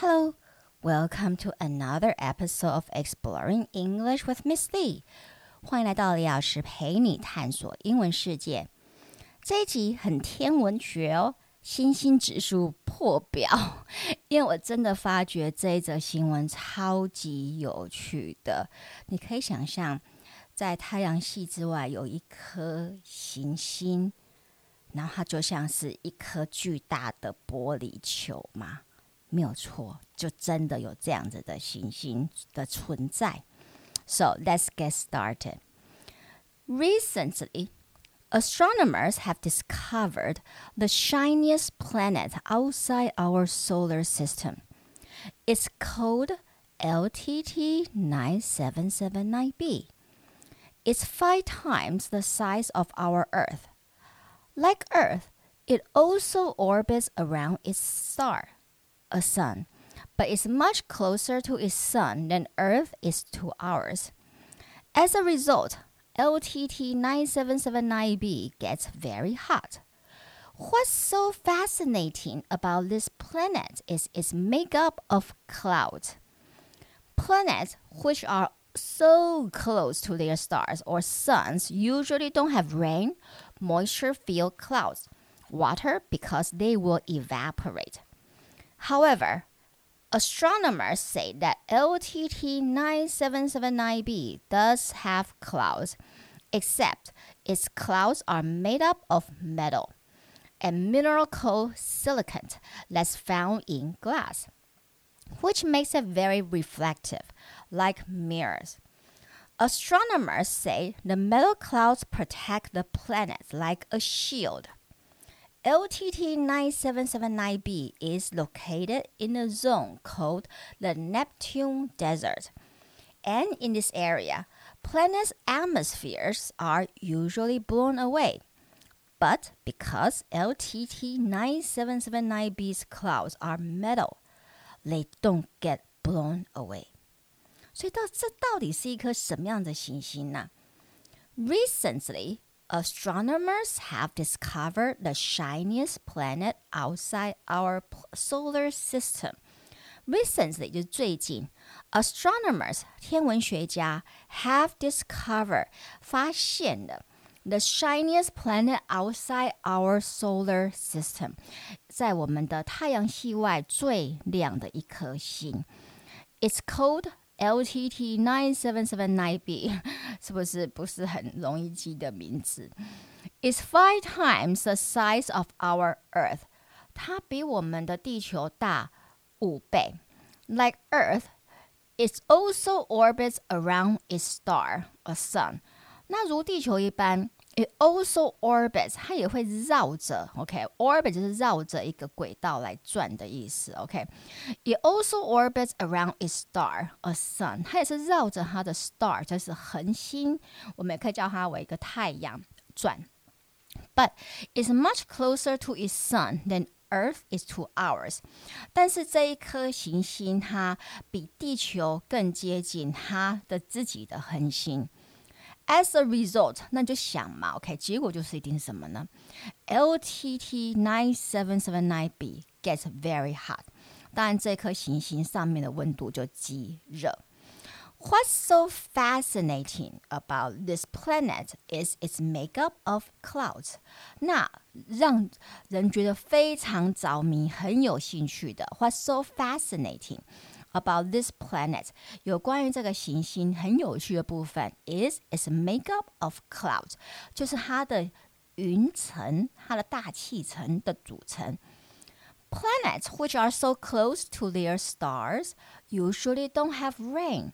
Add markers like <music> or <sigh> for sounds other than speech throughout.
Hello, welcome to another episode of Exploring English with Miss Lee。欢迎来到李老师陪你探索英文世界。这一集很天文学哦，星星指数破表。<laughs> 因为我真的发觉这一则新闻超级有趣的。你可以想象，在太阳系之外有一颗行星，然后它就像是一颗巨大的玻璃球嘛。没有错，就真的有这样子的行星的存在。So let's get started. Recently, astronomers have discovered the shiniest planet outside our solar system. It's called LTT 9779b. It's five times the size of our Earth. Like Earth, it also orbits around its star a sun, but is much closer to its sun than Earth is to ours. As a result, LTT 9779b gets very hot. What's so fascinating about this planet is its makeup of clouds. Planets which are so close to their stars or suns usually don't have rain, moisture filled clouds, water because they will evaporate. However, astronomers say that LTT 9779b does have clouds, except its clouds are made up of metal and mineral called silicate that's found in glass, which makes it very reflective, like mirrors. Astronomers say the metal clouds protect the planet like a shield. LTT 9779b is located in a zone called the Neptune Desert. And in this area, planets' atmospheres are usually blown away. But because LTT 9779b's clouds are metal, they don't get blown away. 所以到这到底是一颗什么样的行星呢？Recently, astronomers have discovered the shiniest planet outside our solar system. Recently 就是最近，astronomers 天文学家 have discovered 发现了 the shiniest planet outside our solar system，在我们的太阳系外最亮的一颗星。It's called LTT 9779b 是不是不是很容易记的名字？Is <laughs> five times the size of our Earth，它比我们的地球大五倍。Like Earth, it also orbits around its star, a sun。那如地球一般。 It also orbits，它也会绕着，OK，orbit、okay? 就是绕着一个轨道来转的意思，OK。It also orbits around its star, a sun，它也是绕着它的 star，就是恒星，我们也可以叫它为一个太阳转。But it's much closer to its sun than Earth is to ours，但是这一颗行星它比地球更接近它的自己的恒星。 as a result，那就想嘛，OK，结果就是一定是什么呢？LTT nine seven seven nine b gets very hot，当然这颗行星上面的温度就极热。What's so fascinating about this planet is its makeup of clouds。那让人觉得非常着迷、很有兴趣的，What's so fascinating？about this planet 有关于这个行星很有趣的部分 is its makeup of clouds，就是它的云层、它的大气层的组成。Planets which are so close to their stars usually don't have rain.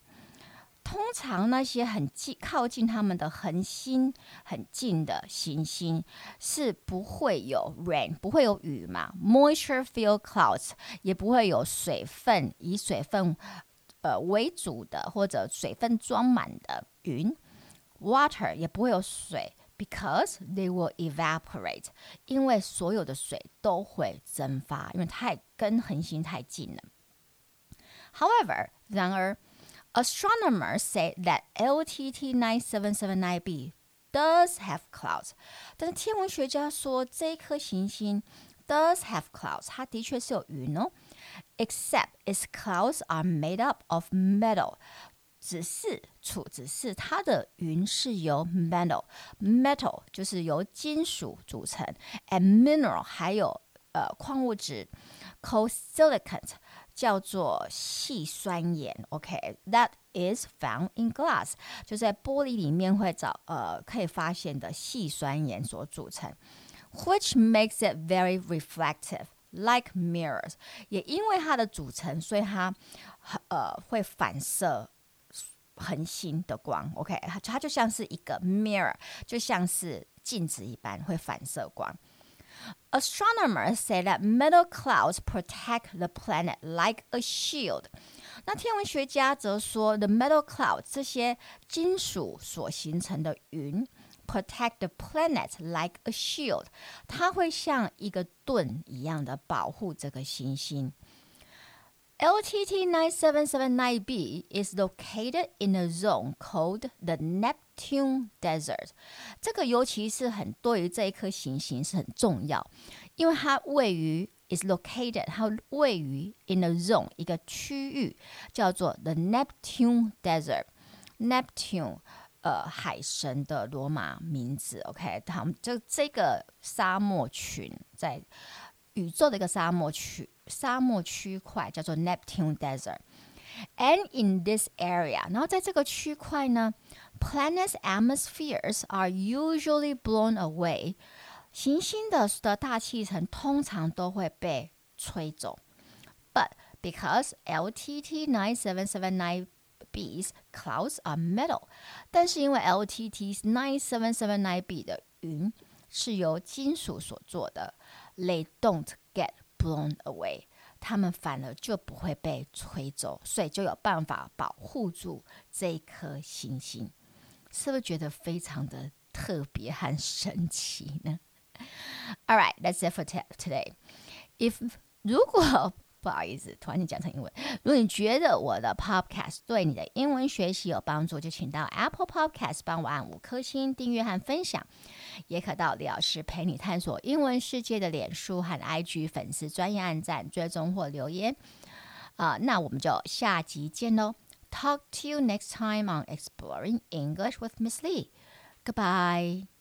通常那些很近、靠近他们的恒星很近的行星是不会有 rain，不会有雨嘛，moisture-filled clouds 也不会有水分，以水分呃为主的或者水分装满的云，water 也不会有水，because they will evaporate，因为所有的水都会蒸发，因为太跟恒星太近了。However，然而。 Astronomers say that LTT 9779b does have clouds，但是天文学家说这颗行星 does have clouds，它的确是有云哦。 except its clouds are made up of metal. 只是处只是它的云是由 metal，metal 就是由金属组成，and mineral 还有呃矿物质，called silicate 叫做细酸盐，OK，that is found in glass，就在玻璃里面会找呃可以发现的细酸盐所组成，which makes it very reflective。Like mirrors，也因为它的组成，所以它呃会反射恒星的光，OK，它就像是一个 mirror，就像是镜子一般会反射光。Astronomers say that metal clouds protect the planet like a shield。那天文学家则说，the metal clouds 这些金属所形成的云 protect the planet like a shield，它会像一个盾一样的保护这个行星。LTT 9779b is located in a zone called the Neptune Desert。这个尤其是很对于这一颗行星是很重要，因为它位于 is located，它位于 in a zone 一个区域叫做 the Neptune Desert。Neptune 呃海神的罗马名字，OK，他们就这个沙漠群在宇宙的一个沙漠区。沙漠区块叫做 Neptune Desert。And in this area，然后在这个区块呢，planets atmospheres are usually blown away。行星的的大气层通常都会被吹走。But because LTT 9779 B's clouds are metal，但是因为 LTT 9779 B 的云是由金属所做的，they don't get blown away， 他们反而就不会被吹走，所以就有办法保护住这一颗星星。是不是觉得非常的特别和神奇呢？All right, that's it for today. If 如果不好意思，突然间讲成英文。如果你觉得我的 Podcast 对你的英文学习有帮助，就请到 Apple Podcast 帮我按五颗星订阅和分享，也可到李老师陪你探索英文世界的脸书和 IG 粉丝专业按赞、追踪或留言。啊、那我们就下集见喽！Talk to you next time on Exploring English with Miss Lee. Goodbye.